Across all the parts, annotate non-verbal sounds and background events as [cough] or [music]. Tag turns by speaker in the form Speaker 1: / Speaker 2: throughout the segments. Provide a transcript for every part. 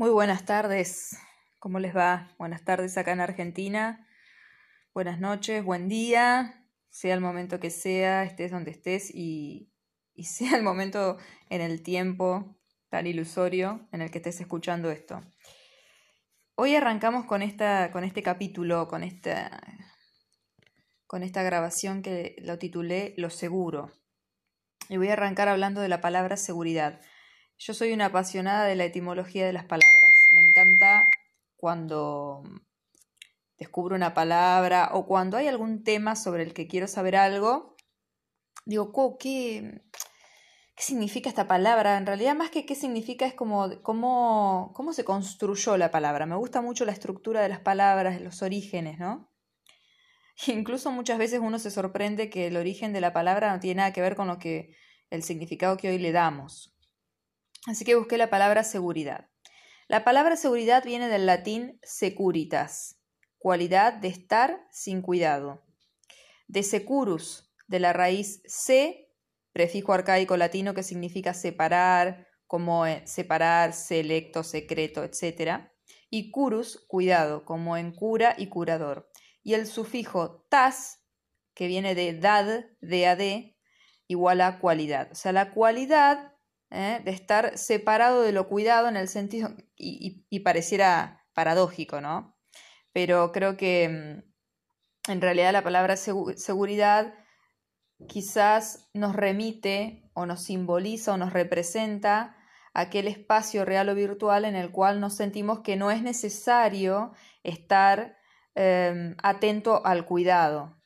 Speaker 1: Muy buenas tardes, ¿cómo les va? Buenas tardes acá en Argentina, buenas noches, buen día, sea el momento que sea, estés donde estés y, y [laughs] sea el momento en el tiempo tan ilusorio en el que estés escuchando esto. Hoy arrancamos con, esta, con este capítulo, con esta, con esta grabación que lo titulé Lo seguro. Y voy a arrancar hablando de la palabra seguridad. Yo soy una apasionada de la etimología de las palabras. Me encanta cuando descubro una palabra o cuando hay algún tema sobre el que quiero saber algo, digo, ¿qué, qué significa esta palabra? En realidad, más que qué significa, es como cómo, cómo se construyó la palabra. Me gusta mucho la estructura de las palabras, los orígenes, ¿no? [laughs] Incluso muchas veces uno se sorprende que el origen de la palabra no tiene nada que ver con lo que el significado que hoy le damos. Así que busqué la palabra seguridad. La palabra seguridad viene del latín securitas, cualidad de estar sin cuidado. De securus, de la raíz se, prefijo arcaico latino que significa separar, como separar, selecto, secreto, etc. Y curus, cuidado, como en cura y curador. Y el sufijo tas, que viene de dad, de ad, igual a cualidad. O sea, la cualidad ¿eh? de estar separado de lo cuidado en el sentido, y, pareciera paradójico, ¿no? Pero creo que mm, en realidad la palabra seguridad quizás nos remite o nos simboliza o nos representa aquel espacio real o virtual en el cual nos sentimos que no es necesario estar em, atento al cuidado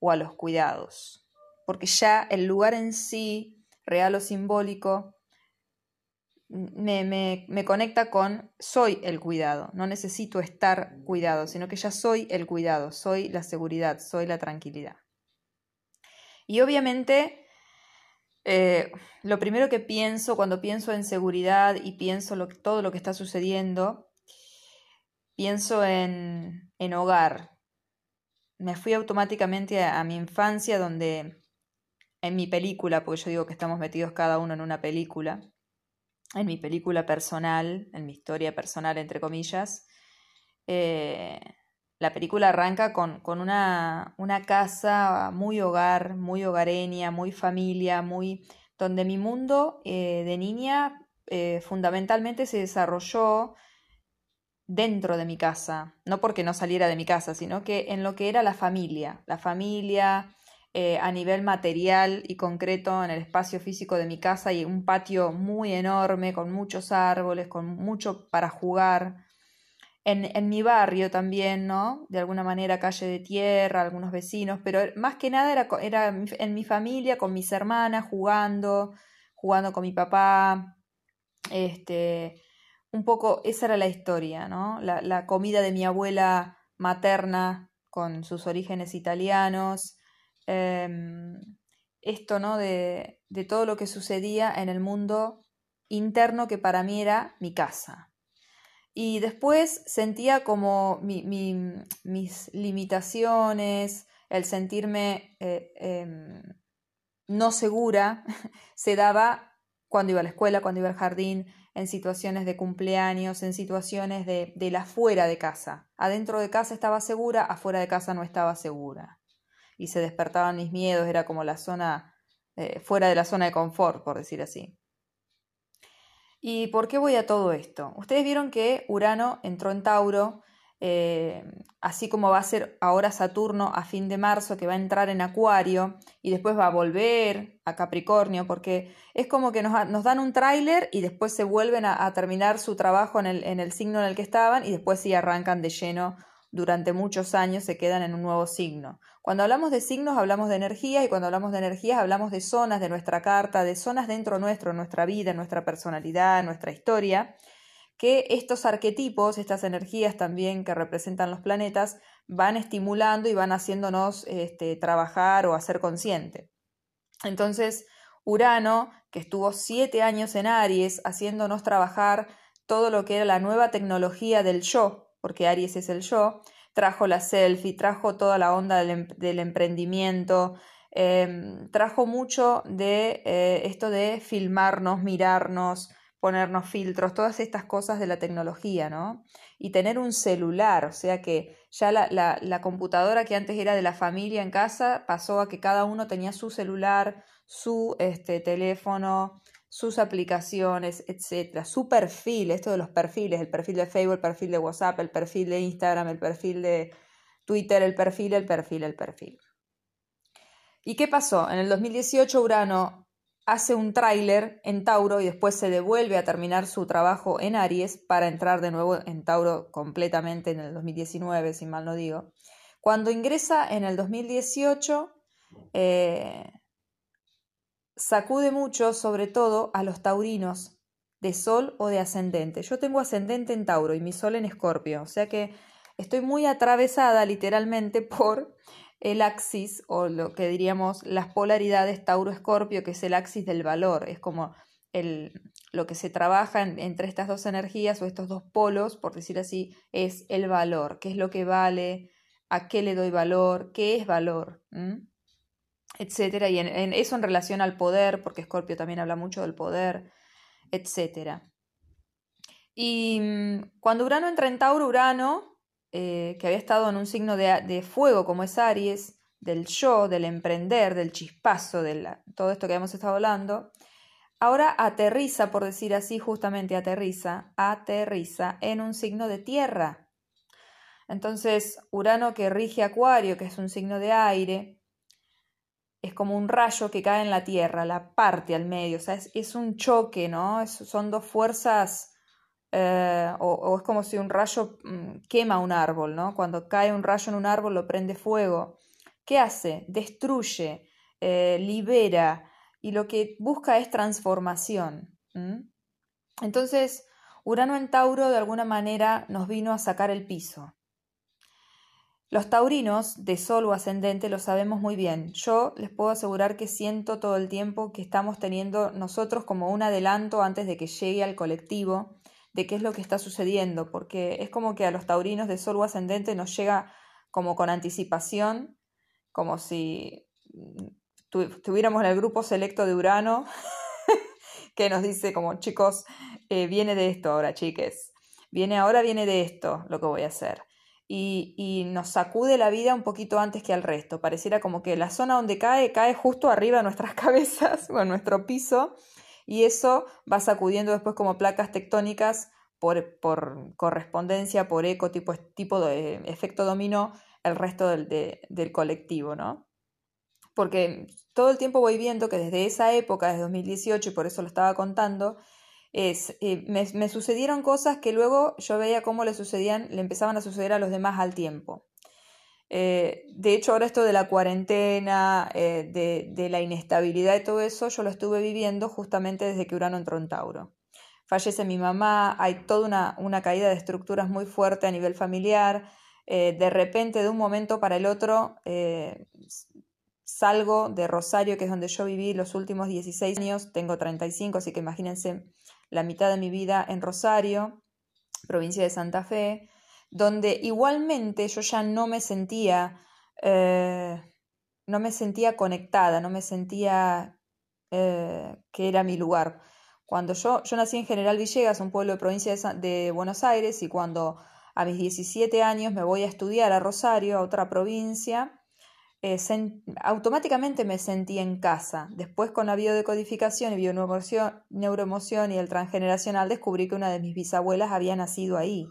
Speaker 1: o a los cuidados, porque ya el lugar en sí real o simbólico, me, me, me, conecta con soy el cuidado, no necesito estar cuidado, sino que ya soy el cuidado, soy la seguridad, soy la tranquilidad. Y obviamente, eh, lo primero que pienso cuando pienso en seguridad y pienso lo, todo lo que está sucediendo, pienso en, en hogar. Me fui automáticamente a mi infancia donde en mi película, porque yo digo que estamos metidos cada uno en una película, en mi película personal, en mi historia personal, entre comillas, eh, la película arranca con, con una, una, casa muy hogar, muy hogareña, muy familia, muy donde mi mundo eh, de niña eh, fundamentalmente se desarrolló dentro de mi casa, no porque no saliera de mi casa, sino que en lo que era la familia, la familia, eh, a nivel material y concreto en el espacio físico de mi casa y un patio muy enorme con muchos árboles, con mucho para jugar. En, en, mi barrio también, ¿no? De alguna manera calle de tierra, algunos vecinos, pero más que nada era, era en mi familia, con mis hermanas, jugando, jugando con mi papá. Este, un poco, esa era la historia, ¿no? La, la comida de mi abuela materna con sus orígenes italianos, Em, esto, ¿no? De, de, todo lo que sucedía en el mundo interno que para mí era mi casa. Y después sentía como mis limitaciones, el sentirme eh, em, no segura, [laughs] se daba cuando iba a la escuela, cuando iba al jardín, en situaciones de cumpleaños, en situaciones de, de la fuera de casa. Adentro de casa estaba segura, afuera de casa no estaba segura y se despertaban mis miedos, era como la zona, eh, fuera de la zona de confort, por decir así. ¿Y por qué voy a todo esto? Ustedes vieron que Urano entró en Tauro, eh, así como va a ser ahora Saturno a fin de marzo, que va a entrar en Acuario y después va a volver a Capricornio, porque es como que nos, dan un tráiler y después se vuelven a, terminar su trabajo en el, en el, signo en el que estaban y después sí arrancan de lleno durante muchos años, se quedan en un nuevo signo. Cuando hablamos de signos hablamos de energías y cuando hablamos de energías hablamos de zonas de nuestra carta, de zonas dentro nuestro, nuestra vida, nuestra personalidad, nuestra historia, que estos arquetipos, estas energías también que representan los planetas, van estimulando y van haciéndonos este, trabajar o hacer consciente. Entonces, Urano, que estuvo siete años en Aries, haciéndonos trabajar todo lo que era la nueva tecnología del yo, porque Aries es el yo, trajo la selfie, trajo toda la onda del, em, emprendimiento, em, trajo mucho de eh, esto de filmarnos, mirarnos, ponernos filtros, todas estas cosas de la tecnología, ¿no? Y tener un celular, o sea que ya la, la, la, computadora que antes era de la familia en casa pasó a que cada uno tenía su celular, su este, teléfono, sus aplicaciones, etcétera, su perfil, esto de los perfiles, el perfil de Facebook, el perfil de WhatsApp, el perfil de Instagram, el perfil de Twitter, el perfil, el perfil, el perfil. ¿Y qué pasó? En el 2018 Urano hace un tráiler en Tauro y después se devuelve a terminar su trabajo en Aries para entrar de nuevo en Tauro completamente en el 2019, si mal no digo. Cuando ingresa en el 2018, eh, sacude mucho, sobre todo a los taurinos de sol o de ascendente. Yo tengo ascendente en Tauro y mi sol en Escorpio, o sea que estoy muy atravesada literalmente [laughs] por el axis o lo que diríamos las polaridades Tauro-Escorpio, que es el axis del valor, es como el, lo que se trabaja entre estas dos energías o estos dos polos, por decir así, es el valor, qué es lo que vale, a qué le doy valor, qué es valor, etcétera, y en, eso en relación al poder, porque Escorpio también habla mucho del poder, etcétera. Y mm, cuando Urano entra en Tauro, Urano eh, que había estado en un signo de, fuego como es Aries, del yo, del emprender, del chispazo, de todo esto que hemos estado hablando, ahora aterriza, por decir así, justamente aterriza, aterriza en un signo de tierra. Entonces, Urano que rige Acuario, que es un signo de aire, es como un rayo que cae en la tierra, la parte al medio, o sea, es, un choque, ¿no? son dos fuerzas eh, o, es como si un rayo mm, quema un árbol, ¿no? Cuando cae un rayo en un árbol lo prende fuego. ¿Qué hace? Destruye, eh, libera y lo que busca es transformación. Entonces, Urano en Tauro de alguna manera nos vino a sacar el piso. Los taurinos de sol o ascendente lo sabemos muy bien. Yo les puedo asegurar que siento todo el tiempo que estamos teniendo nosotros como un adelanto antes de que llegue al colectivo de qué es lo que está sucediendo, porque es como que a los taurinos de sol o ascendente nos llega como con anticipación, como si tuviéramos en el grupo selecto de Urano, [laughs] que nos dice como chicos, eh, viene de esto ahora, chiques, viene ahora, viene de esto lo que voy a hacer. Y, nos sacude la vida un poquito antes que al resto. Pareciera como que la zona donde cae cae justo arriba de nuestras [laughs] cabezas o en nuestro piso y eso va sacudiendo después como placas tectónicas por, por correspondencia, por eco, tipo, tipo de efecto dominó, el resto del, del colectivo, ¿no? Porque todo el tiempo voy viendo que desde esa época, desde 2018, y por eso lo estaba contando, es, eh, me, me, sucedieron cosas que luego yo veía cómo le sucedían, le empezaban a suceder a los demás al tiempo. Eh, de hecho, ahora esto de la cuarentena, eh, de, la inestabilidad y todo eso, yo lo estuve viviendo justamente desde que Urano entró en Tauro. Fallece mi mamá, hay toda una, caída de estructuras muy fuerte a nivel familiar. De repente, de un momento para el otro, salgo de Rosario, que es donde yo viví los últimos 16 años, tengo 35, así que imagínense la mitad de mi vida en Rosario, provincia de Santa Fe donde igualmente yo ya no me sentía, eh, no me sentía conectada, no me sentía eh, que era mi lugar. Cuando yo, yo nací en General Villegas, un pueblo de provincia de, Buenos Aires, y cuando a mis 17 años me voy a estudiar a Rosario, a otra provincia, eh, automáticamente me sentí en casa. Después con la biodecodificación y bioneuroemoción neuroemoción y el transgeneracional descubrí que una de mis bisabuelas había nacido ahí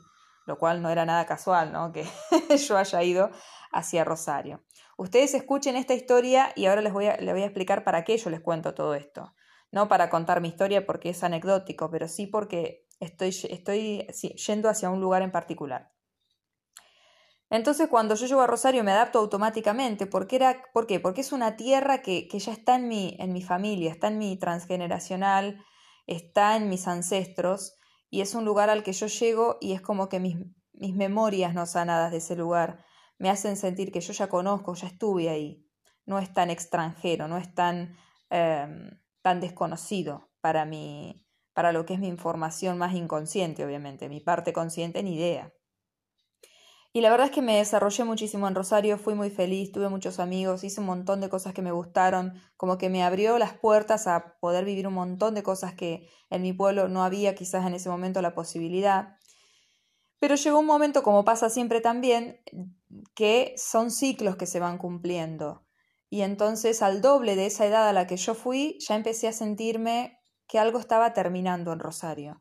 Speaker 1: lo cual no era nada casual, ¿no? Que [laughs] yo haya ido hacia Rosario. Ustedes escuchen esta historia y ahora les voy, a, les voy a explicar para qué yo les cuento todo esto. No para contar mi historia porque es anecdótico, pero sí porque estoy, estoy yendo hacia un lugar en particular. Entonces cuando yo llego a Rosario me adapto automáticamente. Porque era, ¿Por qué? Porque es una tierra que, ya está en mi, en mi familia, está en mi transgeneracional, está en mis ancestros y es un lugar al que yo llego y es como que mis, mis memorias no sanadas de ese lugar me hacen sentir que yo ya conozco, ya estuve ahí. No es tan extranjero, no es tan, em, tan desconocido para, mi, para lo que es mi información más inconsciente, obviamente. Mi parte consciente ni idea. Y la verdad es que me desarrollé muchísimo en Rosario, fui muy feliz, tuve muchos amigos, hice un montón de cosas que me gustaron, como que me abrió las puertas a poder vivir un montón de cosas que en mi pueblo no había quizás en ese momento la posibilidad. Pero llegó un momento, como pasa siempre también, que son ciclos que se van cumpliendo. Y entonces al doble de esa edad a la que yo fui, ya empecé a sentirme que algo estaba terminando en Rosario.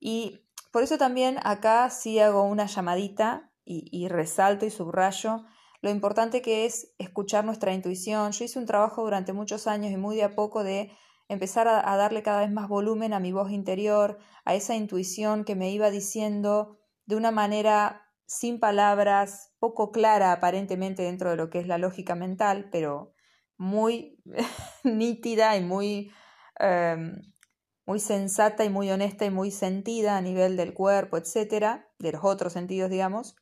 Speaker 1: Y por eso también acá sí hago una llamadita y, resalto y subrayo lo importante que es escuchar nuestra intuición. Yo hice un trabajo durante muchos años y muy de a poco de empezar a, darle cada vez más volumen a mi voz interior, a esa intuición que me iba diciendo de una manera sin palabras, poco clara aparentemente dentro de lo que es la lógica mental, pero muy [laughs] nítida y muy, em, muy sensata y muy honesta y muy sentida a nivel del cuerpo, etcétera, de los otros sentidos, digamos,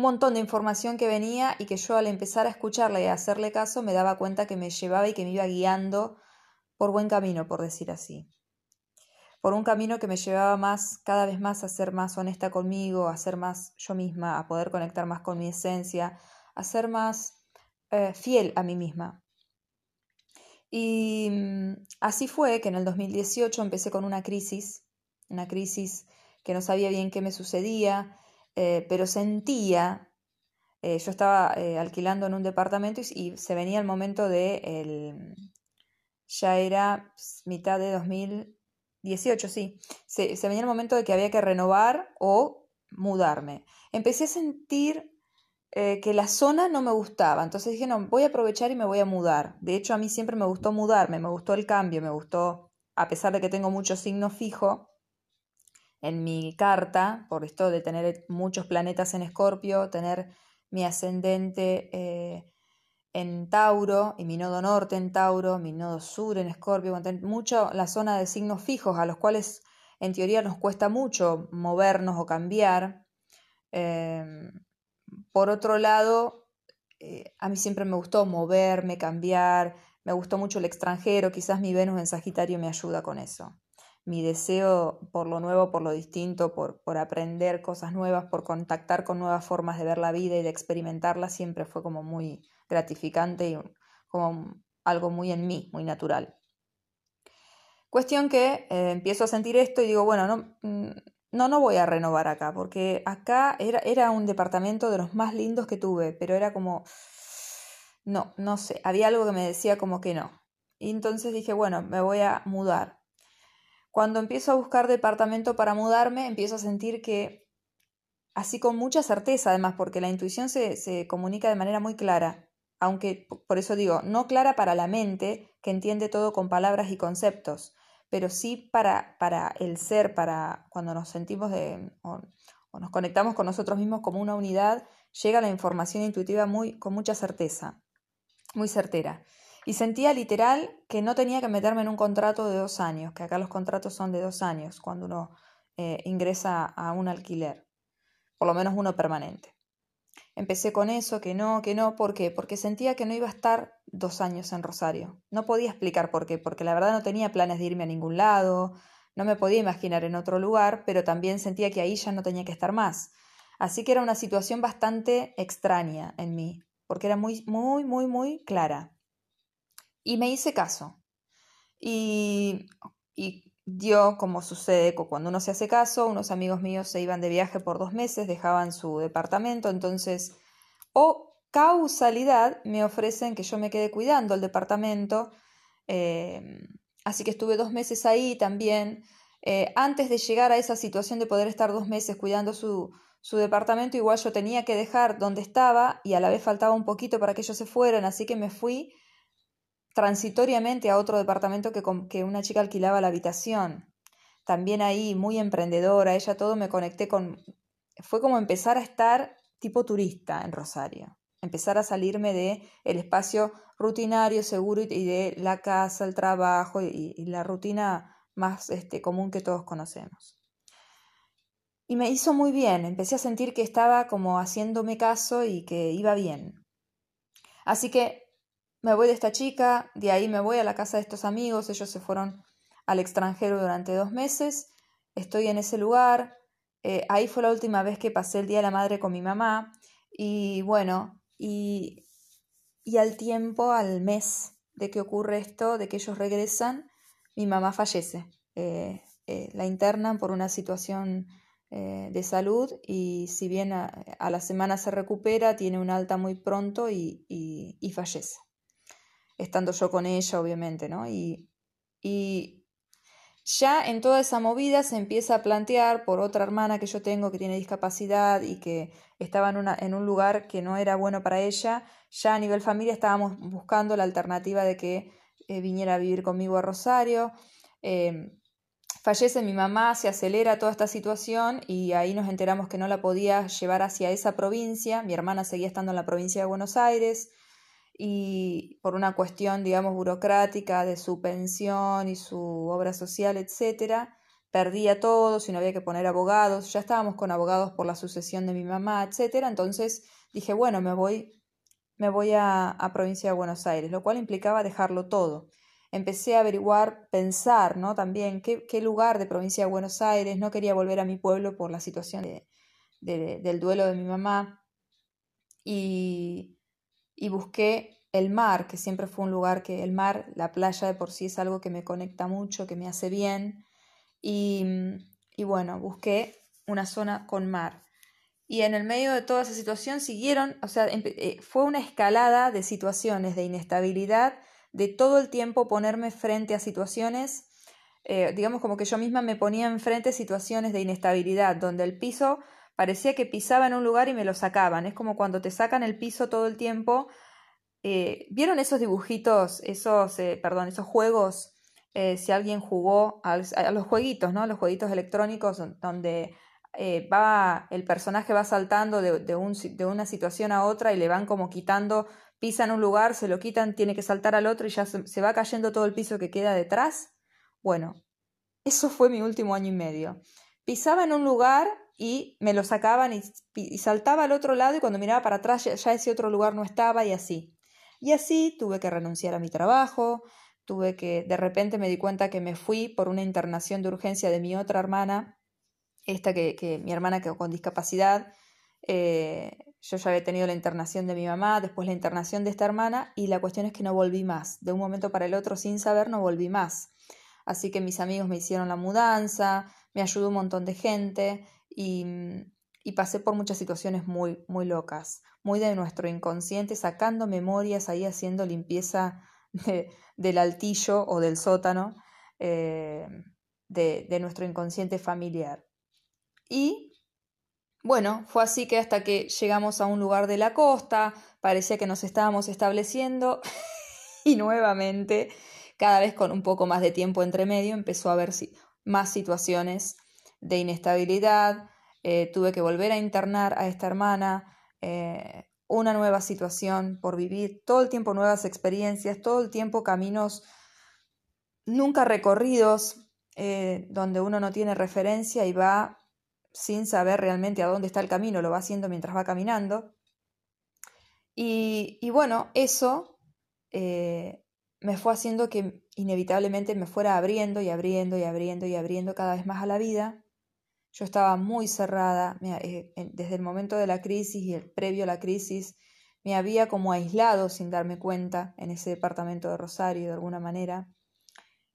Speaker 1: montón de información que venía y que yo al empezar a escucharla y a hacerle caso me daba cuenta que me llevaba y que me iba guiando por buen camino, por decir así. Por un camino que me llevaba más, cada vez más a ser más honesta conmigo, a ser más yo misma, a poder conectar más con mi esencia, a ser más eh, fiel a mí misma. Y mm, así fue que en el 2018 empecé con una crisis, una crisis que no sabía bien qué me sucedía, eh, pero sentía, eh, yo estaba alquilando en un departamento y, se venía el momento de, el, ya era mitad de 2018, sí, se, se venía el momento de que había que renovar o mudarme. Empecé a sentir eh, que la zona no me gustaba. Entonces dije, no, voy a aprovechar y me voy a mudar. De hecho, a mí siempre me gustó mudarme, me gustó el cambio, me gustó, a pesar de que tengo muchos signos fijos en mi carta, por esto de tener muchos planetas en Escorpio, tener mi ascendente eh, en Tauro y mi nodo norte en Tauro, mi nodo sur en Escorpio, mucho la zona de signos fijos a los cuales en teoría nos cuesta mucho movernos o cambiar. Em, por otro lado, eh, a mí siempre me gustó moverme, cambiar, me gustó mucho el extranjero, quizás mi Venus en Sagitario me ayuda con eso. Mi deseo por lo nuevo, por lo distinto, por, por aprender cosas nuevas, por contactar con nuevas formas de ver la vida y de experimentarla, siempre fue como muy gratificante y como algo muy en mí, muy natural. Cuestión que eh, empiezo a sentir esto y digo, bueno, no, mm, no, no voy a renovar acá, porque acá era, era un departamento de los más lindos que tuve, pero era como, no, no sé, había algo que me decía como que no. Y entonces dije, bueno, me voy a mudar. Cuando empiezo a buscar departamento para mudarme, empiezo a sentir que, así con mucha certeza además, porque la intuición se, se comunica de manera muy clara, aunque por eso digo, no clara para la mente, que entiende todo con palabras y conceptos, pero sí para, para el ser, para cuando nos sentimos de, o, nos conectamos con nosotros mismos como una unidad, llega la información intuitiva muy, con mucha certeza, muy certera. Y sentía literal que no tenía que meterme en un contrato de dos años, que acá los contratos son de dos años cuando uno eh, ingresa a un alquiler, por lo menos uno permanente. Empecé con eso, que no, que no, ¿por qué? Porque sentía que no iba a estar dos años en Rosario. No podía explicar por qué, porque la verdad no tenía planes de irme a ningún lado, no me podía imaginar en otro lugar, pero también sentía que ahí ya no tenía que estar más. Así que era una situación bastante extraña en mí, porque era muy, muy, muy, muy clara. Y me hice caso. Y, y dio, como sucede cuando uno se hace caso, unos amigos míos se iban de viaje por dos meses, dejaban su departamento, entonces, o causalidad, me ofrecen que yo me quede cuidando el departamento, eh, así que estuve dos meses ahí también. Eh, antes de llegar a esa situación de poder estar dos meses cuidando su, su departamento, igual yo tenía que dejar donde estaba y a la vez faltaba un poquito para que ellos se fueran, así que me fui transitoriamente a otro departamento que, que una chica alquilaba la habitación. También ahí, muy emprendedora, ella todo me conecté con... Fue como empezar a estar tipo turista en Rosario, empezar a salirme de el espacio rutinario, seguro y de la casa, el trabajo y, la rutina más este, común que todos conocemos. Y me hizo muy bien, empecé a sentir que estaba como haciéndome caso y que iba bien. Así que me voy de esta chica, de ahí me voy a la casa de estos amigos, ellos se fueron al extranjero durante dos meses, estoy en ese lugar, eh, ahí fue la última vez que pasé el Día de la Madre con mi mamá y bueno, y, y al tiempo, al mes de que ocurre esto, de que ellos regresan, mi mamá fallece. Eh, eh, la internan por una situación de salud y si bien a, la semana se recupera, tiene un alta muy pronto y, fallece. Estando yo con ella, obviamente, ¿no? Y, y ya en toda esa movida se empieza a plantear por otra hermana que yo tengo que tiene discapacidad y que estaba en, una, en un lugar que no era bueno para ella, ya a nivel familia estábamos buscando la alternativa de que eh, viniera a vivir conmigo a Rosario. Em, fallece mi mamá, se acelera toda esta situación y ahí nos enteramos que no la podía llevar hacia esa provincia. Mi hermana seguía estando en la provincia de Buenos Aires y por una cuestión, digamos, burocrática de su pensión y su obra social, etcétera, perdía todo, si no había que poner abogados, ya estábamos con abogados por la sucesión de mi mamá, etcétera, entonces dije, bueno, me voy, me voy a, provincia de Buenos Aires, lo cual implicaba dejarlo todo. Empecé a averiguar, pensar, ¿no? También qué, qué lugar de provincia de Buenos Aires, no quería volver a mi pueblo por la situación de, del duelo de mi mamá. Y, y busqué el mar, que siempre fue un lugar que el mar, la playa de por sí es algo que me conecta mucho, que me hace bien. Y, y bueno, busqué una zona con mar. Y en el medio de toda esa situación siguieron, o sea, eh, fue una escalada de situaciones de inestabilidad, de todo el tiempo ponerme frente a situaciones, eh, digamos como que yo misma me ponía enfrente situaciones de inestabilidad, donde el piso parecía que pisaba en un lugar y me lo sacaban. Es como cuando te sacan el piso todo el tiempo. Eh, ¿Vieron esos dibujitos, esos, eh, perdón, esos juegos? Eh, si alguien jugó a, los jueguitos, ¿no? Los jueguitos electrónicos donde va, el personaje va saltando de, de, un, de una situación a otra y le van como quitando, pisan un lugar, se lo quitan, tiene que saltar al otro y ya se, se va cayendo todo el piso que queda detrás. Bueno, eso fue mi último año y medio. Pisaba en un lugar y me lo sacaban y, saltaba al otro lado y cuando miraba para atrás ya, ese otro lugar no estaba y así. Y así tuve que renunciar a mi trabajo, tuve que, de repente me di cuenta que me fui por una internación de urgencia de mi otra hermana, esta que, que mi hermana que con discapacidad, eh, yo ya había tenido la internación de mi mamá, después la internación de esta hermana y la cuestión es que no volví más, de un momento para el otro sin saber no volví más. Así que mis amigos me hicieron la mudanza, me ayudó un montón de gente Mm, y, pasé por muchas situaciones muy, muy locas, muy de nuestro inconsciente, sacando memorias ahí haciendo limpieza [laughs] del altillo o del sótano eh, de, de nuestro inconsciente familiar. Y bueno, fue así que hasta que llegamos a un lugar de la costa, parecía que nos estábamos estableciendo [laughs] y nuevamente, cada vez con un poco más de tiempo entre medio, empezó a haber más situaciones de inestabilidad, eh, tuve que volver a internar a esta hermana, eh, una nueva situación por vivir, todo el tiempo nuevas experiencias, todo el tiempo caminos nunca recorridos, eh, donde uno no tiene referencia y va sin saber realmente a dónde está el camino, lo va haciendo mientras va caminando. Y, y bueno, eso me fue haciendo que inevitablemente me fuera abriendo y abriendo y abriendo y abriendo cada vez más a la vida yo estaba muy cerrada eh, desde el momento de la crisis y el previo a la crisis. Me había como aislado sin darme cuenta en ese departamento de Rosario de alguna manera.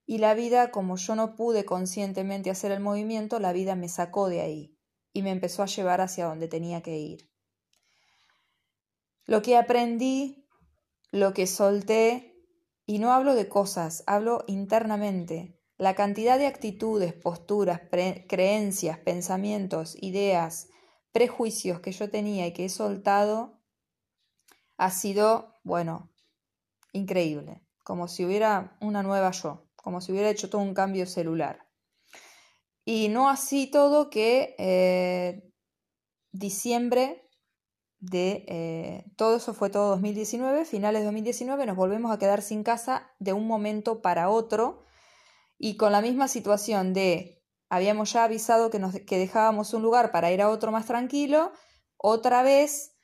Speaker 1: Y la vida, como yo no pude conscientemente hacer el movimiento, la vida me sacó de ahí y me empezó a llevar hacia donde tenía que ir. Lo que aprendí, lo que solté, y no hablo de cosas, hablo internamente, la cantidad de actitudes, posturas, creencias, pensamientos, ideas, prejuicios que yo tenía y que he soltado ha sido, bueno, increíble, como si hubiera una nueva yo, como si hubiera hecho todo un cambio celular. Y no así todo que eh, diciembre de eh, todo eso fue todo 2019, finales de 2019, nos volvemos a quedar sin casa de un momento para otro y con la misma situación de habíamos ya avisado que, nos, que dejábamos un lugar para ir a otro más tranquilo, otra vez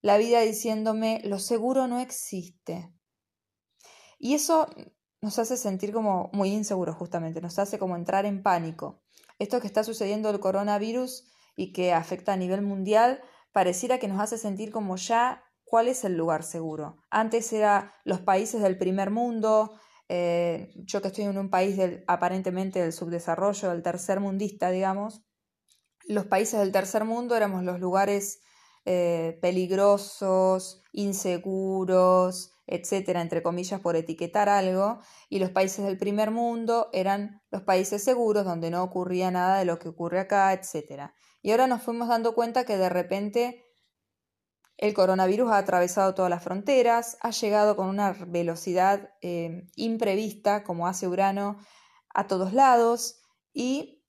Speaker 1: la vida diciéndome lo seguro no existe. Y eso nos hace sentir como muy inseguros justamente, nos hace como entrar en pánico. Esto que está sucediendo el coronavirus y que afecta a nivel mundial, pareciera que nos hace sentir como ya cuál es el lugar seguro. Antes era los países del primer mundo, eh, yo que estoy en un país del, aparentemente del subdesarrollo, del tercer mundista, digamos, los países del tercer mundo éramos los lugares eh, peligrosos, inseguros, etcétera, entre comillas, por etiquetar algo, y los países del primer mundo eran los países seguros donde no ocurría nada de lo que ocurre acá, etcétera. Y ahora nos fuimos dando cuenta que de repente el coronavirus ha atravesado todas las fronteras, ha llegado con una velocidad eh, imprevista, como hace Urano, a todos lados, y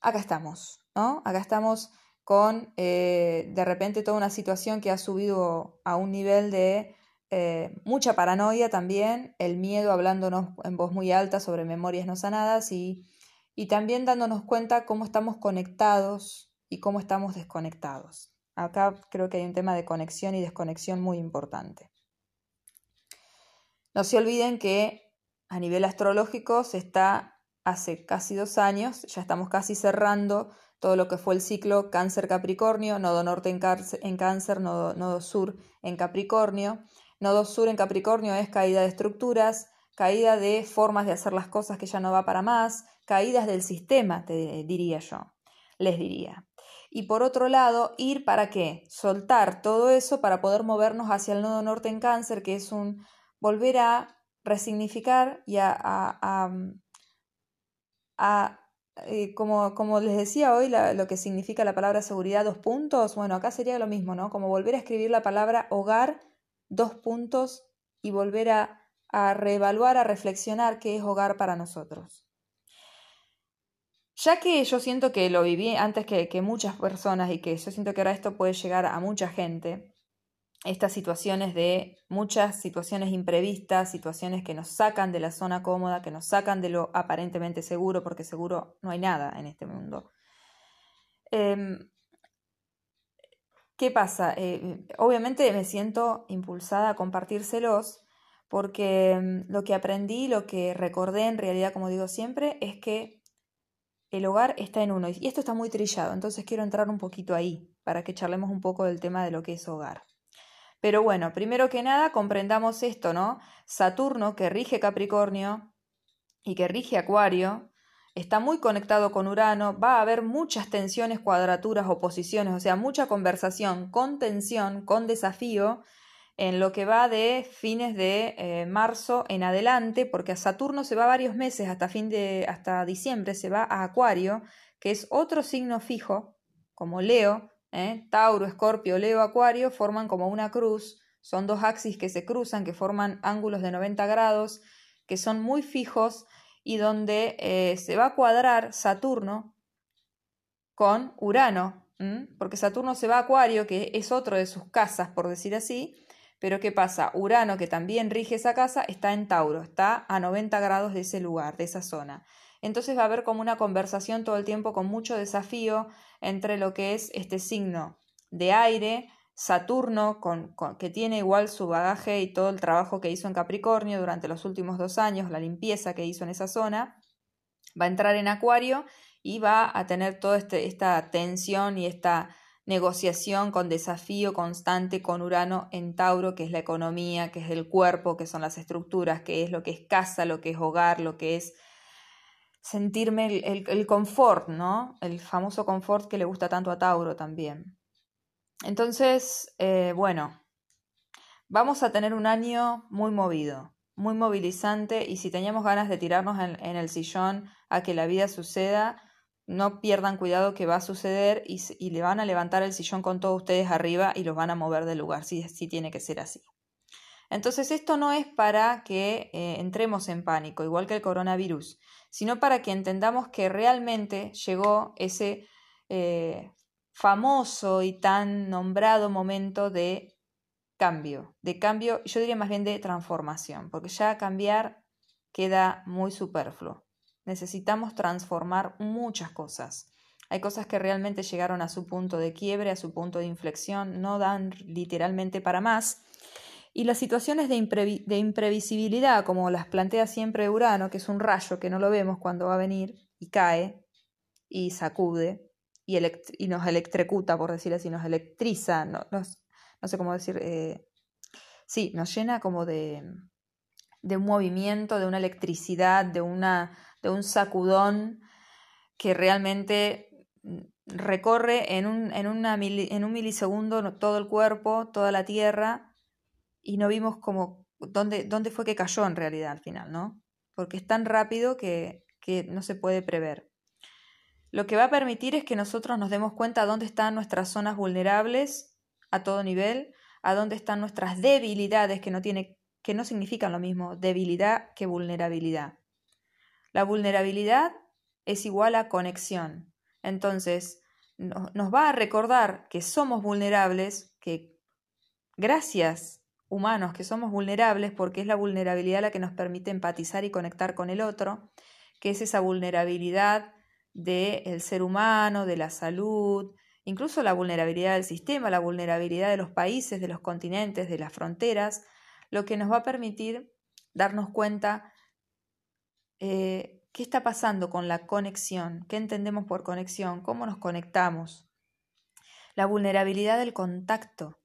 Speaker 1: acá estamos, ¿no? Acá estamos con eh, de repente toda una situación que ha subido a un nivel de eh, mucha paranoia también, el miedo hablándonos en voz muy alta sobre memorias no sanadas y, y también dándonos cuenta cómo estamos conectados y cómo estamos desconectados. Acá creo que hay un tema de conexión y desconexión muy importante. No se olviden que a nivel astrológico se está hace casi dos años, ya estamos casi cerrando todo lo que fue el ciclo cáncer-capricornio, nodo norte en cáncer, nodo, nodo sur en capricornio, Nodo sur en Capricornio es caída de estructuras, caída de formas de hacer las cosas que ya no va para más, caídas del sistema, te diría yo, les diría. Y por otro lado, ir para qué? Soltar todo eso para poder movernos hacia el nodo norte en cáncer, que es un volver a resignificar y a, a, a, eh, como, como, les decía hoy, lo que significa la palabra seguridad, dos puntos, bueno, acá sería lo mismo, ¿no? Como volver a escribir la palabra hogar dos puntos y volver a, reevaluar, a reflexionar qué es hogar para nosotros. Ya que yo siento que lo viví antes que, muchas personas y que yo siento que ahora esto puede llegar a mucha gente, estas situaciones de muchas situaciones imprevistas, situaciones que nos sacan de la zona cómoda, que nos sacan de lo aparentemente seguro, porque seguro no hay nada en este mundo. Em, ¿Qué pasa? Eh, obviamente me siento impulsada a compartírselos porque mm, lo que aprendí, lo que recordé en realidad, como digo siempre, es que el hogar está en uno. Y esto está muy trillado, entonces quiero entrar un poquito ahí para que charlemos un poco del tema de lo que es hogar. Pero bueno, primero que nada comprendamos esto, ¿no? Saturno, que rige Capricornio y que rige Acuario, está muy conectado con Urano, va a haber muchas tensiones, cuadraturas, oposiciones, o sea, mucha conversación con tensión, con desafío, en lo que va de fines de eh, marzo en adelante, porque a Saturno se va varios meses, hasta fin de, hasta diciembre, se va a Acuario, que es otro signo fijo, como Leo, ¿eh? Tauro, Escorpio, Leo, Acuario, forman como una cruz, son dos axis que se cruzan, que forman ángulos de 90 grados, que son muy fijos, y donde eh, se va a cuadrar Saturno con Urano, porque Saturno se va a Acuario, que es otro de sus casas, por decir así, pero ¿qué pasa? Urano, que también rige esa casa, está en Tauro, está a 90 grados de ese lugar, de esa zona. Entonces va a haber como una conversación todo el tiempo con mucho desafío entre lo que es este signo de aire, Saturno, con, que tiene igual su bagaje y todo el trabajo que hizo en Capricornio durante los últimos dos años, la limpieza que hizo en esa zona, va a entrar en Acuario y va a tener toda este, esta tensión y esta negociación con desafío constante con Urano en Tauro, que es la economía, que es el cuerpo, que son las estructuras, que es lo que es casa, lo que es hogar, lo que es sentirme el, el confort, ¿no? El famoso confort que le gusta tanto a Tauro también. Entonces, eh, bueno, vamos a tener un año muy movido, muy movilizante y si teníamos ganas de tirarnos en, el sillón a que la vida suceda, no pierdan cuidado que va a suceder y, le van a levantar el sillón con todos ustedes arriba y los van a mover del lugar, si, tiene que ser así. Entonces esto no es para que eh, entremos en pánico, igual que el coronavirus, sino para que entendamos que realmente llegó ese eh, famoso y tan nombrado momento de cambio, de cambio, yo diría más bien de transformación, porque ya cambiar queda muy superfluo. Necesitamos transformar muchas cosas. Hay cosas que realmente llegaron a su punto de quiebre, a su punto de inflexión, no dan literalmente para más. Y las situaciones de, imprevisibilidad, como las plantea siempre Urano, que es un rayo que no lo vemos cuando va a venir y cae y sacude, y, y, nos electrocuta, por decir así, nos electriza, no, no sé cómo decir, eh, sí, nos llena como de, de un movimiento, de una electricidad, de, una, de un sacudón que realmente recorre en un, en, en un milisegundo todo el cuerpo, toda la Tierra, y no vimos como dónde, dónde fue que cayó en realidad al final, ¿no? Porque es tan rápido que, que no se puede prever. Lo que va a permitir es que nosotros nos demos cuenta dónde están nuestras zonas vulnerables a todo nivel, a dónde están nuestras debilidades, que no, tiene, que no significan lo mismo debilidad que vulnerabilidad. La vulnerabilidad es igual a conexión. Entonces, nos va a recordar que somos vulnerables, que gracias humanos que somos vulnerables, porque es la vulnerabilidad la que nos permite empatizar y conectar con el otro, que es esa vulnerabilidad del ser humano, de la salud, incluso la vulnerabilidad del sistema, la vulnerabilidad de los países, de los continentes, de las fronteras, lo que nos va a permitir darnos cuenta eh, ¿Qué está pasando con la conexión? ¿Qué entendemos por conexión? ¿Cómo nos conectamos? La vulnerabilidad del contacto.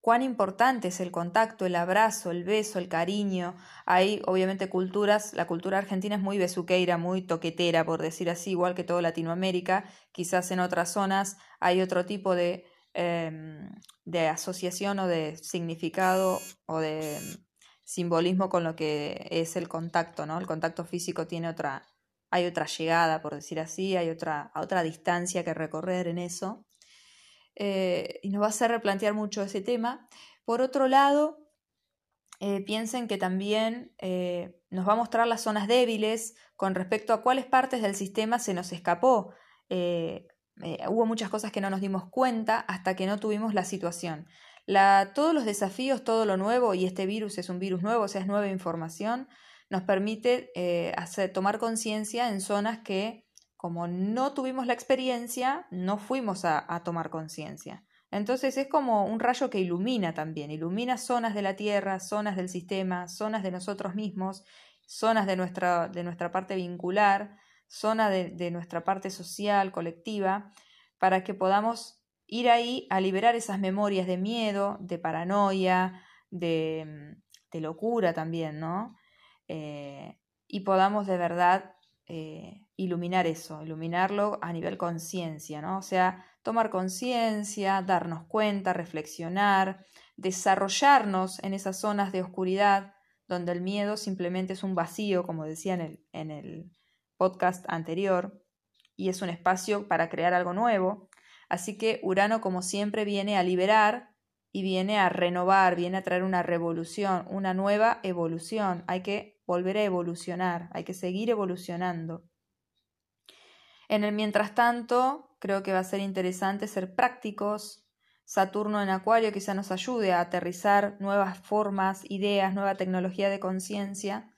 Speaker 1: Cuán importante es el contacto, el abrazo, el beso, el cariño. Hay obviamente culturas, la cultura argentina es muy besuqueira, muy toquetera, por decir así, igual que toda Latinoamérica. Quizás en otras zonas hay otro tipo de, em, de asociación o de significado o de simbolismo con lo que es el contacto, ¿no? El contacto físico tiene otra, hay otra llegada, por decir así, hay otra, otra distancia que recorrer en eso. Eh, y nos va a hacer replantear mucho ese tema. Por otro lado, eh, piensen que también eh, nos va a mostrar las zonas débiles con respecto a cuáles partes del sistema se nos escapó. hubo muchas cosas que no nos dimos cuenta hasta que no tuvimos la situación todos los desafíos, todo lo nuevo, y este virus es un virus nuevo, o sea, es nueva información, nos permite eh, hacer, tomar conciencia en zonas que, como no tuvimos la experiencia, no fuimos a, tomar conciencia. Entonces es como un rayo que ilumina también, ilumina zonas de la Tierra, zonas del sistema, zonas de nosotros mismos, zonas de nuestra, de nuestra parte vincular, zona de nuestra parte social, colectiva, para que podamos ir ahí a liberar esas memorias de miedo, de paranoia, de, de locura también, ¿no? Eh, y podamos de verdad eh, iluminar eso, iluminarlo a nivel conciencia, ¿no? O sea, tomar conciencia, darnos cuenta, reflexionar, desarrollarnos en esas zonas de oscuridad donde el miedo simplemente es un vacío, como decía en el podcast anterior, y es un espacio para crear algo nuevo. Así que Urano, como siempre, viene a liberar y viene a renovar, viene a traer una revolución, una nueva evolución. Hay que volver a evolucionar, hay que seguir evolucionando. En el mientras tanto, creo que va a ser interesante ser prácticos. Saturno en Acuario quizá nos ayude a aterrizar nuevas formas, ideas, nueva tecnología de conciencia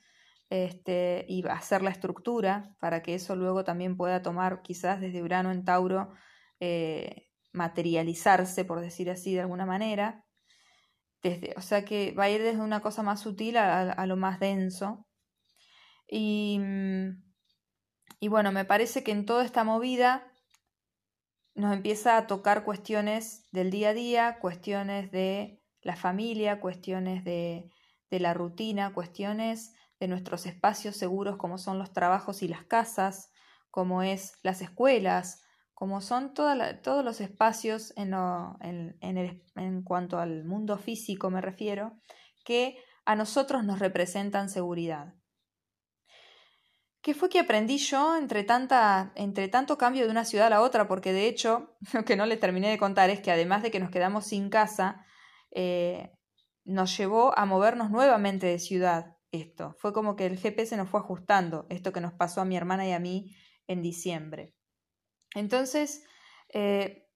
Speaker 1: este, y hacer la estructura para que eso luego también pueda tomar quizás desde Urano en Tauro eh, materializarse, por decir así de alguna manera. Desde, o sea que va a ir desde una cosa más sutil a, lo más denso. Y, mm, y bueno, me parece que en toda esta movida nos empieza a tocar cuestiones del día a día, cuestiones de la familia, cuestiones de, de la rutina, cuestiones de nuestros espacios seguros como son los trabajos y las casas, como es las escuelas, como son todos los espacios en, en, cuanto al mundo físico me refiero, que a nosotros nos representan seguridad. ¿Qué fue que aprendí yo entre, entre tanto cambio de una ciudad a la otra? Porque de hecho, [laughs] lo que no les terminé de contar es que además de que nos quedamos sin casa, eh, nos llevó a movernos nuevamente de ciudad esto. Fue como que el GPS nos fue ajustando, esto que nos pasó a mi hermana y a mí en diciembre. Entonces, eh,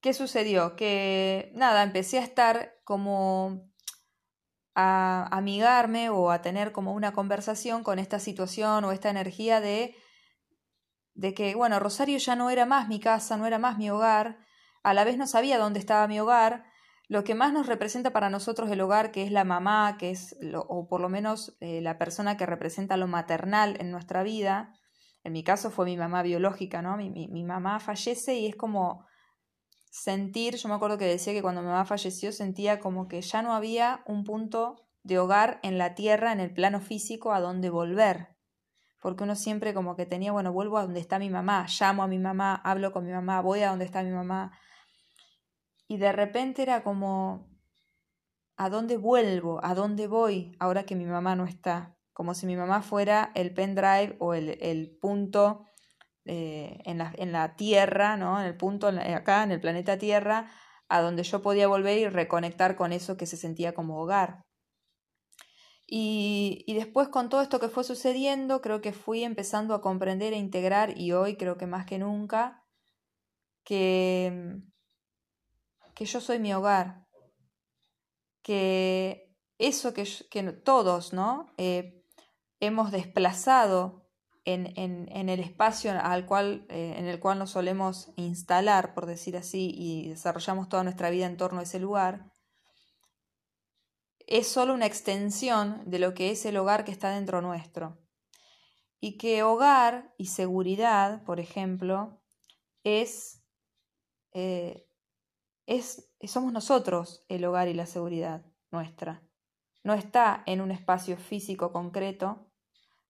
Speaker 1: ¿qué sucedió? Que nada, empecé a estar como a amigarme o a tener como una conversación con esta situación o esta energía de, de que, bueno, Rosario ya no era más mi casa, no era más mi hogar, a la vez no sabía dónde estaba mi hogar, lo que más nos representa para nosotros el hogar, que es la mamá, que es, o por lo menos eh, la persona que representa lo maternal en nuestra vida, en mi caso fue mi mamá biológica, ¿no? Mi, mi, mamá fallece y es como sentir, yo me acuerdo que decía que cuando mi mamá falleció sentía como que ya no había un punto de hogar en la tierra, en el plano físico, a donde volver. Porque uno siempre como que tenía, bueno, vuelvo a donde está mi mamá, llamo a mi mamá, hablo con mi mamá, voy a donde está mi mamá. Y de repente era como, ¿a dónde vuelvo? ¿A dónde voy ahora que mi mamá no está? Como si mi mamá fuera el pendrive o el, el punto eh, en, la, en, la, Tierra, ¿no? En el punto acá, en el planeta Tierra, a donde yo podía volver y reconectar con eso que se sentía como hogar. Y, y, después con todo esto que fue sucediendo, creo que fui empezando a comprender e integrar, y hoy creo que más que nunca, que, que yo soy mi hogar, que eso que, que todos ¿no? Eh, hemos desplazado en, en, el espacio al cual, eh, en el cual nos solemos instalar, por decir así, y desarrollamos toda nuestra vida en torno a ese lugar, es solo una extensión de lo que es el hogar que está dentro nuestro. Y que hogar y seguridad, por ejemplo, es, eh, es somos nosotros el hogar y la seguridad nuestra. No está en un espacio físico concreto,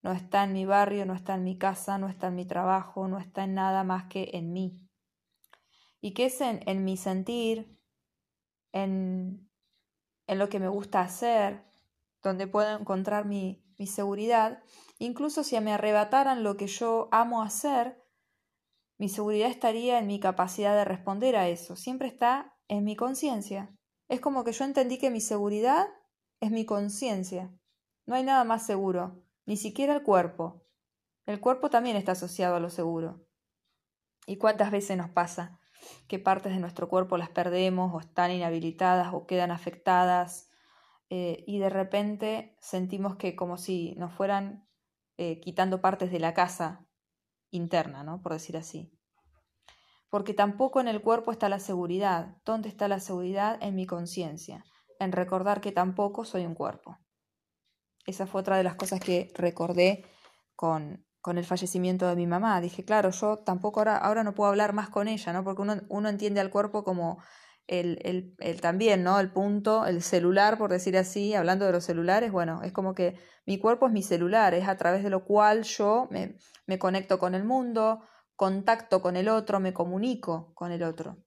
Speaker 1: no está en mi barrio, no está en mi casa, no está en mi trabajo, no está en nada más que en mí. Y que es en, en mi sentir, en, en lo que me gusta hacer, donde puedo encontrar mi, mi seguridad. Incluso si me arrebataran lo que yo amo hacer, mi seguridad estaría en mi capacidad de responder a eso. Siempre está en mi conciencia. Es como que yo entendí que mi seguridad es mi conciencia. No hay nada más seguro, ni siquiera el cuerpo. El cuerpo también está asociado a lo seguro. ¿Y cuántas veces nos pasa que partes de nuestro cuerpo las perdemos o están inhabilitadas o quedan afectadas eh, y de repente sentimos que como si nos fueran eh, quitando partes de la casa interna, ¿no? Por decir así. Porque tampoco en el cuerpo está la seguridad. ¿Dónde está la seguridad? En mi conciencia. En recordar que tampoco soy un cuerpo. Esa fue otra de las cosas que recordé con, con el fallecimiento de mi mamá. Dije, claro, yo tampoco ahora, ahora no puedo hablar más con ella, ¿no? Porque uno, uno entiende al cuerpo como el, el, el, también, ¿no? El punto, el celular, por decir así, hablando de los celulares, bueno, es como que mi cuerpo es mi celular, es a través de lo cual yo me, me conecto con el mundo, contacto con el otro, me comunico con el otro.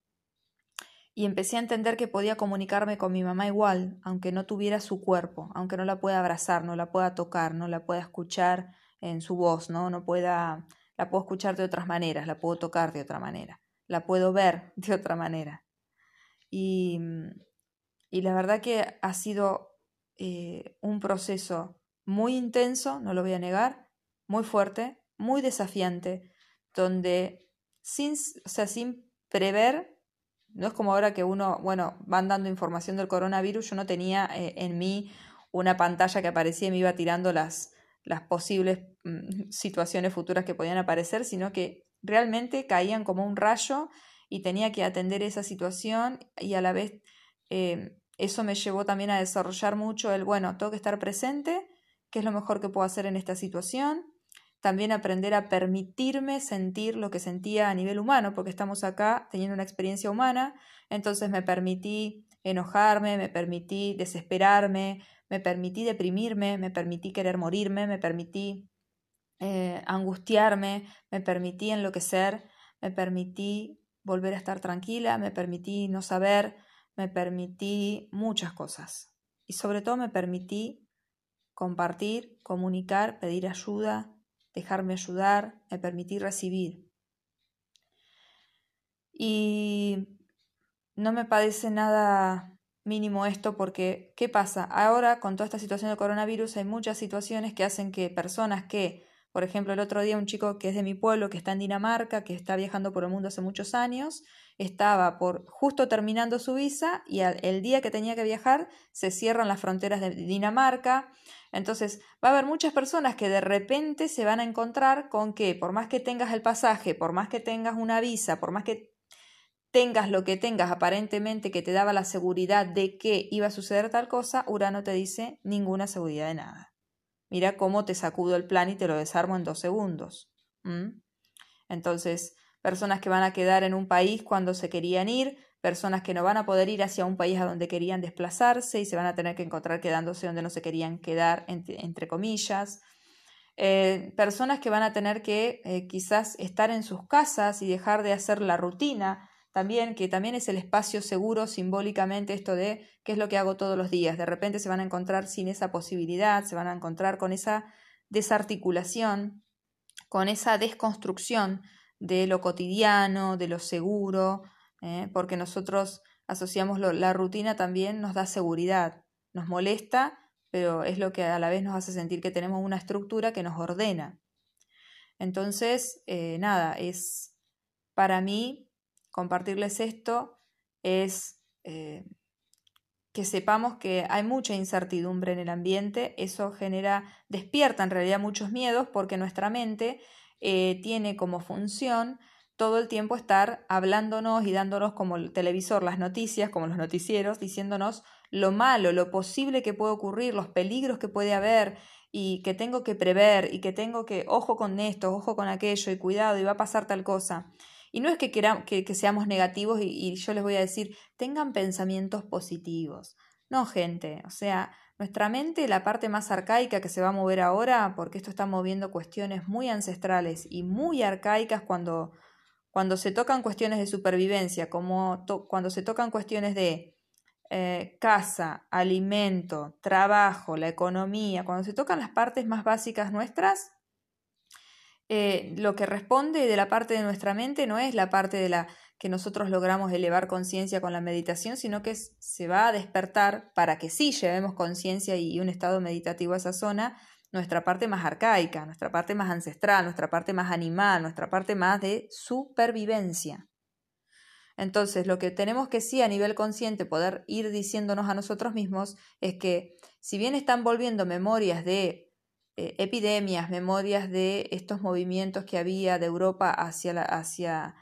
Speaker 1: Y empecé a entender que podía comunicarme con mi mamá igual, aunque no tuviera su cuerpo, aunque no la pueda abrazar, no la pueda tocar, no la pueda escuchar en su voz, ¿no? No pueda, la puedo escuchar de otras maneras, la puedo tocar de otra manera, la puedo ver [laughs] de otra manera. Y, y la verdad que ha sido eh, un proceso muy intenso, no lo voy a negar, muy fuerte, muy desafiante, donde sin, sin prever, no es como ahora que uno, bueno, van dando información del coronavirus, yo no tenía eh, en mí una pantalla que aparecía y me iba tirando las, posibles mm, situaciones futuras que podían aparecer, sino que realmente caían como un rayo y tenía que atender esa situación y a la vez eh, eso me llevó también a desarrollar mucho el, bueno, tengo que estar presente, qué es lo mejor que puedo hacer en esta situación, también aprender a permitirme sentir lo que sentía a nivel humano, porque estamos acá teniendo una experiencia humana, entonces me permití enojarme, me permití desesperarme, me permití deprimirme, me permití querer morirme, me permití eh, angustiarme, me permití enloquecer, me permití volver a estar tranquila, me permití no saber, me permití muchas cosas. Y sobre todo me permití compartir, comunicar, pedir ayuda, dejarme ayudar, me permití recibir. Y no me parece nada mínimo esto porque, ¿qué pasa? Ahora, con toda esta situación del coronavirus, hay muchas situaciones que hacen que personas que, por ejemplo, el otro día un chico que es de mi pueblo, que está en Dinamarca, que está viajando por el mundo hace muchos años, estaba por justo terminando su visa y el día que tenía que viajar se cierran las fronteras de Dinamarca. Entonces, va a haber muchas personas que de repente se van a encontrar con que, por más que tengas el pasaje, por más que tengas una visa, por más que tengas lo que tengas aparentemente que te daba la seguridad de que iba a suceder tal cosa, Urano te dice ninguna seguridad de nada. Mira cómo te sacudo el plan y te lo desarmo en dos segundos. Entonces, personas que van a quedar en un país cuando se querían ir, personas que no van a poder ir hacia un país a donde querían desplazarse y se van a tener que encontrar quedándose donde no se querían quedar, entre, comillas. Eh, personas que van a tener que eh, quizás estar en sus casas y dejar de hacer la rutina, también, que también es el espacio seguro simbólicamente esto de qué es lo que hago todos los días. De repente se van a encontrar sin esa posibilidad, se van a encontrar con esa desarticulación, con esa desconstrucción de lo cotidiano, de lo seguro, ¿eh? porque nosotros asociamos la rutina también nos da seguridad, nos molesta, pero es lo que a la vez nos hace sentir que tenemos una estructura que nos ordena. Entonces, eh, nada, es para mí compartirles esto, es eh, que sepamos que hay mucha incertidumbre en el ambiente, eso genera, despierta en realidad muchos miedos porque nuestra mente tiene como función todo el tiempo estar hablándonos y dándonos como el televisor las noticias, como los noticieros, diciéndonos lo malo, lo posible que puede ocurrir, los peligros que puede haber y que tengo que prever y que tengo que, ojo con esto, ojo con aquello y cuidado y va a pasar tal cosa. Y no es que, queramos, que, seamos negativos y, y yo les voy a decir, tengan pensamientos positivos. No, gente, o sea, nuestra mente, la parte más arcaica que se va a mover ahora, porque esto está moviendo cuestiones muy ancestrales y muy arcaicas cuando cuando se tocan cuestiones de supervivencia, como cuando se tocan cuestiones de eh, casa, alimento, trabajo, la economía, cuando se tocan las partes más básicas nuestras, eh, lo que responde de la parte de nuestra mente no es la parte de la que nosotros logramos elevar conciencia con la meditación, sino que se va a despertar para que sí llevemos conciencia y un estado meditativo a esa zona, nuestra parte más arcaica, nuestra parte más ancestral, nuestra parte más animal, nuestra parte más de supervivencia. Entonces, lo que tenemos que sí a nivel consciente poder ir diciéndonos a nosotros mismos es que si bien están volviendo memorias de eh, epidemias, memorias de estos movimientos que había de Europa hacia, la, hacia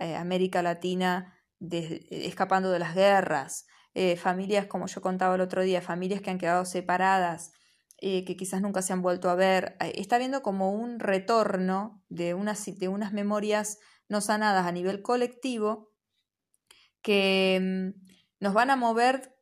Speaker 1: eh, América Latina, escapando de las guerras, eh, familias, como yo contaba el otro día, familias que han quedado separadas, eh, que quizás nunca se han vuelto a ver, eh, está viendo como un retorno de unas, de unas memorias no sanadas a nivel colectivo que mm, nos van a mover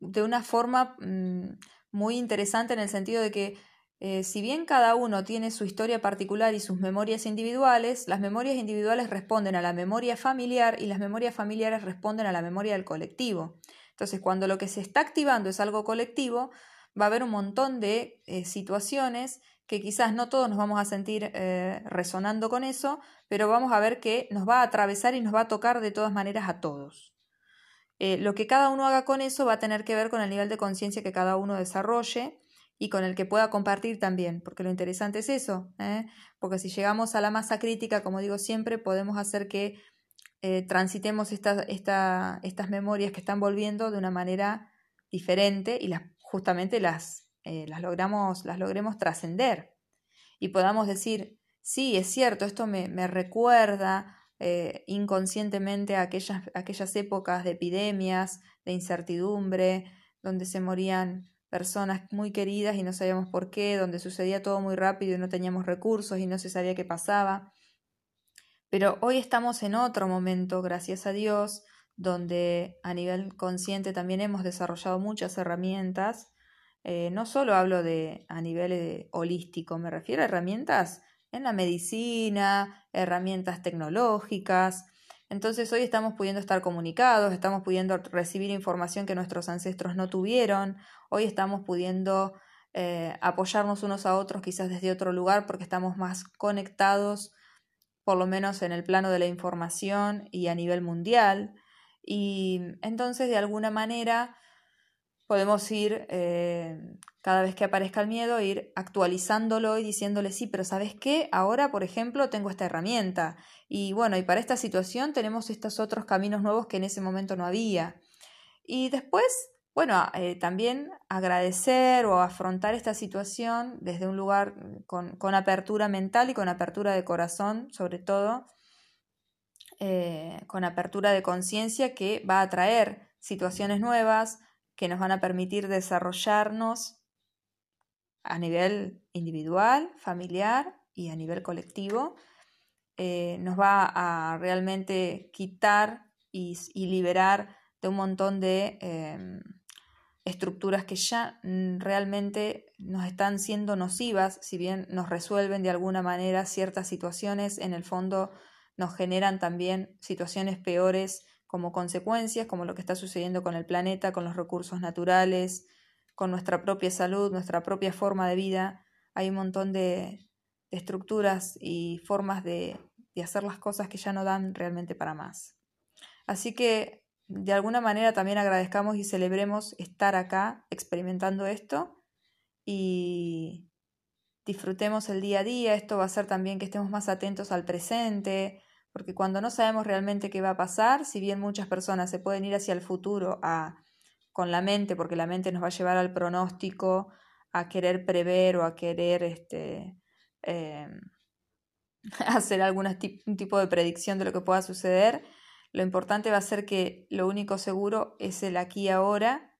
Speaker 1: de una forma mm, muy interesante en el sentido de que eh, si bien cada uno tiene su historia particular y sus memorias individuales, las memorias individuales responden a la memoria familiar y las memorias familiares responden a la memoria del colectivo. Entonces, cuando lo que se está activando es algo colectivo, va a haber un montón de eh, situaciones que quizás no todos nos vamos a sentir eh, resonando con eso, pero vamos a ver que nos va a atravesar y nos va a tocar de todas maneras a todos. Eh, lo que cada uno haga con eso va a tener que ver con el nivel de conciencia que cada uno desarrolle y con el que pueda compartir también, porque lo interesante es eso, porque si llegamos a la masa crítica, como digo siempre, podemos hacer que transitemos estas memorias que están volviendo de una manera diferente y las justamente las, eh, las, logramos, las logremos trascender y podamos decir, sí, es cierto, esto me, me recuerda eh, inconscientemente a aquellas, aquellas épocas de epidemias, de incertidumbre, donde se morían personas muy queridas y no sabíamos por qué, donde sucedía todo muy rápido y no teníamos recursos y no se sabía qué pasaba. Pero hoy estamos en otro momento, gracias a Dios, donde a nivel consciente también hemos desarrollado muchas herramientas. Eh, no solo hablo de a nivel eh, holístico, me refiero a herramientas en la medicina, herramientas tecnológicas. Entonces hoy estamos pudiendo estar comunicados, estamos pudiendo recibir información que nuestros ancestros no tuvieron, hoy estamos pudiendo eh, apoyarnos unos a otros quizás desde otro lugar porque estamos más conectados, por lo menos en el plano de la información y a nivel mundial. Y entonces, de alguna manera, podemos ir, eh, cada vez que aparezca el miedo, ir actualizándolo y diciéndole, sí, pero ¿sabes qué? Ahora, por ejemplo, tengo esta herramienta. Y bueno, y para esta situación tenemos estos otros caminos nuevos que en ese momento no había. Y después, bueno, eh, también agradecer o afrontar esta situación desde un lugar con, con apertura mental y con apertura de corazón, sobre todo, eh, con apertura de conciencia que va a traer situaciones nuevas que nos van a permitir desarrollarnos a nivel individual, familiar y a nivel colectivo, eh, nos va a realmente quitar y, liberar de un montón de em, estructuras que ya mm, realmente nos están siendo nocivas, si bien nos resuelven de alguna manera ciertas situaciones, en el fondo nos generan también situaciones peores como consecuencias, como lo que está sucediendo con el planeta, con los recursos naturales, con nuestra propia salud, nuestra propia forma de vida. Hay un montón de, estructuras y formas de, de hacer las cosas que ya no dan realmente para más. Así que de alguna manera también agradezcamos y celebremos estar acá experimentando esto y disfrutemos el día a día. Esto va a hacer también que estemos más atentos al presente, porque cuando no sabemos realmente qué va a pasar, si bien muchas personas se pueden ir hacia el futuro con la mente, porque la mente nos va a llevar al pronóstico, a querer prever o a querer este, em, [laughs] hacer algún tipo de predicción de lo que pueda suceder, lo importante va a ser que lo único seguro es el aquí y ahora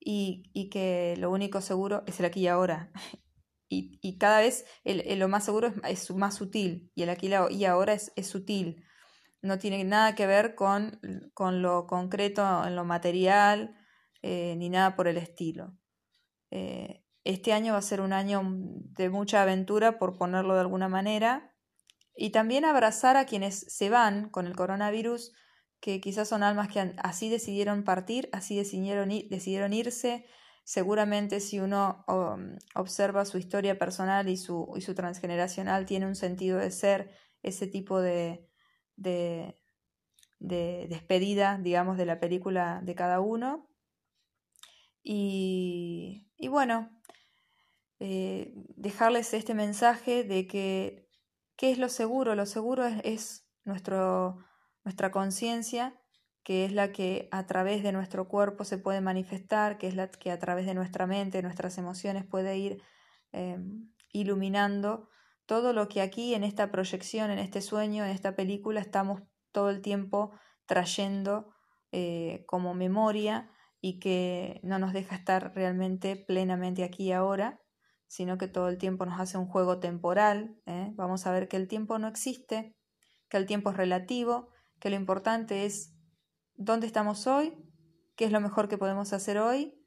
Speaker 1: y, y que lo único seguro es el aquí y ahora. [laughs] y, cada vez lo más seguro es, más sutil y el aquí y ahora es, sutil. No tiene nada que ver con, con lo concreto en lo material eh, ni nada por el estilo. Eh, este año va a ser un año de mucha aventura, por ponerlo de alguna manera, y también abrazar a quienes se van con el coronavirus, que quizás son almas que así decidieron partir, así decidieron, decidieron irse, Seguramente si uno um, observa su historia personal y su, y su transgeneracional, tiene un sentido de ser ese tipo de, de, despedida, digamos, de la película de cada uno. Y, bueno, eh, dejarles este mensaje de que ¿qué es lo seguro? Lo seguro es, es nuestro, nuestra conciencia que es la que a través de nuestro cuerpo se puede manifestar, que es la que a través de nuestra mente, nuestras emociones puede ir em, iluminando todo lo que aquí en esta proyección, en este sueño, en esta película estamos todo el tiempo trayendo eh, como memoria y que no nos deja estar realmente plenamente aquí y ahora, sino que todo el tiempo nos hace un juego temporal. ¿eh? Vamos a ver que el tiempo no existe, que el tiempo es relativo, que lo importante es dónde estamos hoy, qué es lo mejor que podemos hacer hoy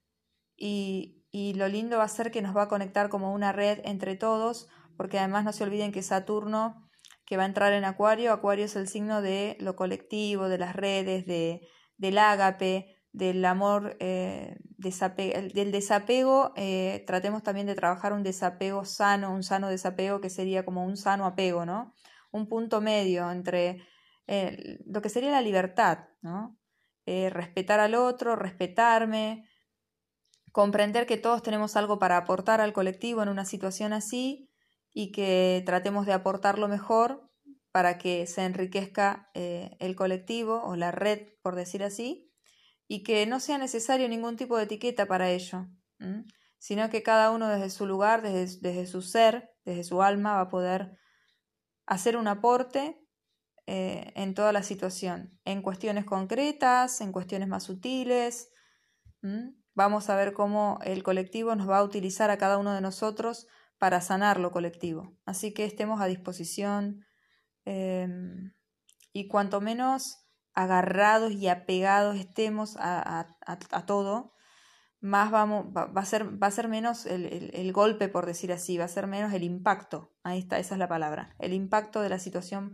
Speaker 1: y, y lo lindo va a ser que nos va a conectar como una red entre todos, porque además no se olviden que Saturno, que va a entrar en Acuario, Acuario es el signo de lo colectivo, de las redes, de, del ágape, del amor, eh, del desapego, eh, tratemos también de trabajar un desapego sano, un sano desapego que sería como un sano apego, ¿no? Un punto medio entre eh, lo que sería la libertad, ¿no? Eh, respetar al otro, respetarme, comprender que todos tenemos algo para aportar al colectivo en una situación así y que tratemos de aportar lo mejor para que se enriquezca eh, el colectivo o la red, por decir así, y que no sea necesario ningún tipo de etiqueta para ello, sino que cada uno desde su lugar, desde, desde su ser, desde su alma, va a poder hacer un aporte eh, en toda la situación, en cuestiones concretas, en cuestiones más sutiles. Vamos a ver cómo el colectivo nos va a utilizar a cada uno de nosotros para sanar lo colectivo. Así que estemos a disposición em, y cuanto menos agarrados y apegados estemos a, todo, más vamos, va, a, ser, va a ser menos el, el, golpe, por decir así, va a ser menos el impacto. Ahí está, esa es la palabra. El impacto de la situación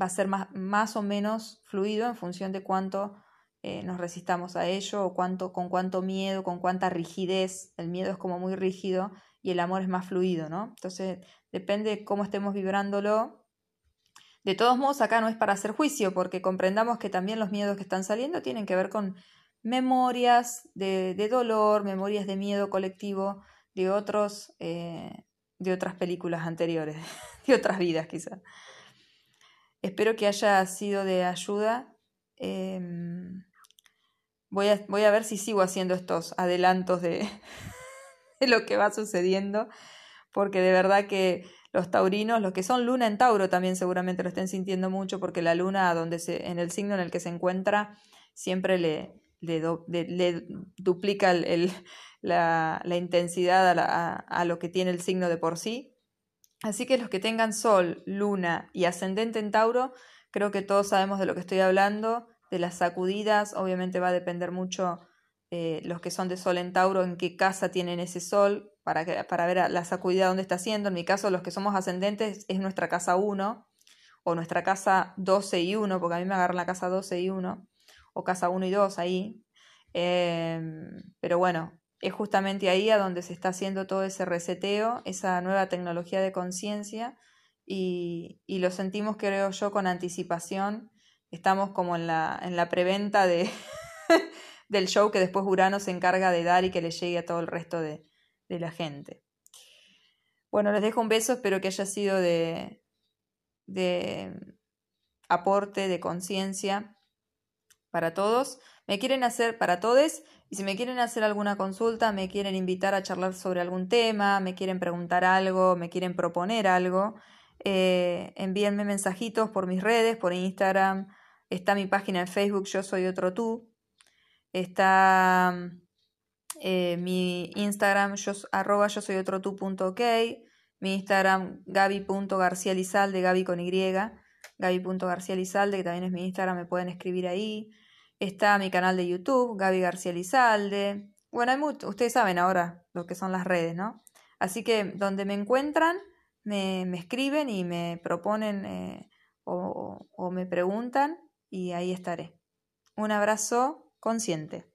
Speaker 1: va a ser más, más o menos fluido en función de cuánto eh, nos resistamos a ello o cuánto, con cuánto miedo, con cuánta rigidez. El miedo es como muy rígido y el amor es más fluido, ¿no? Entonces, depende de cómo estemos vibrándolo. De todos modos, acá no es para hacer juicio, porque comprendamos que también los miedos que están saliendo tienen que ver con memorias de, de dolor, memorias de miedo colectivo de otros, eh, de otras películas anteriores, [laughs] de otras vidas quizás. Espero que haya sido de ayuda. Em, voy, a, voy, a, ver si sigo haciendo estos adelantos [laughs] de, lo que va sucediendo, porque de verdad que los taurinos, los que son luna en Tauro también seguramente lo estén sintiendo mucho, porque la luna donde se, en el signo en el que se encuentra siempre le, le, duplica el, la, intensidad a lo que tiene el signo de por sí. Así que los que tengan Sol, Luna y Ascendente en Tauro, creo que todos sabemos de lo que estoy hablando, de las sacudidas, obviamente va a depender mucho eh, los que son de Sol en Tauro, en qué casa tienen ese Sol, para, que, para ver la sacudida dónde está haciendo. En mi caso, los que somos ascendentes es nuestra casa 1 o nuestra casa 12 y 1, porque a mí me agarran la casa 12 y 1, o casa 1 y 2 ahí. Em, pero bueno, es justamente ahí a donde se está haciendo todo ese reseteo, esa nueva tecnología de conciencia, y, y, lo sentimos, creo yo, con anticipación. Estamos como en la, en la preventa de [laughs] del show que después Urano se encarga de dar y que le llegue a todo el resto de, de la gente. Bueno, les dejo un beso, espero que haya sido de, de aporte, de conciencia para todos. Me quieren hacer para todos y si me quieren hacer alguna consulta, me quieren invitar a charlar sobre algún tema, me quieren preguntar algo, me quieren proponer algo, eh, envíenme mensajitos por mis redes, por Instagram, está mi página en Facebook, yo soy otro tú, está eh, mi Instagram, yo, arroba yo soy otro tú punto mi Instagram gaby.garcializalde, gaby con Y, gaby.garcializalde, que también es mi Instagram, me pueden escribir ahí. Está mi canal de YouTube, Gaby García Lizalde. Bueno, hay mucho, ustedes saben ahora lo que son las redes, ¿no? Así que donde me encuentran, me, me escriben y me proponen eh, o me preguntan y ahí estaré. Un abrazo consciente.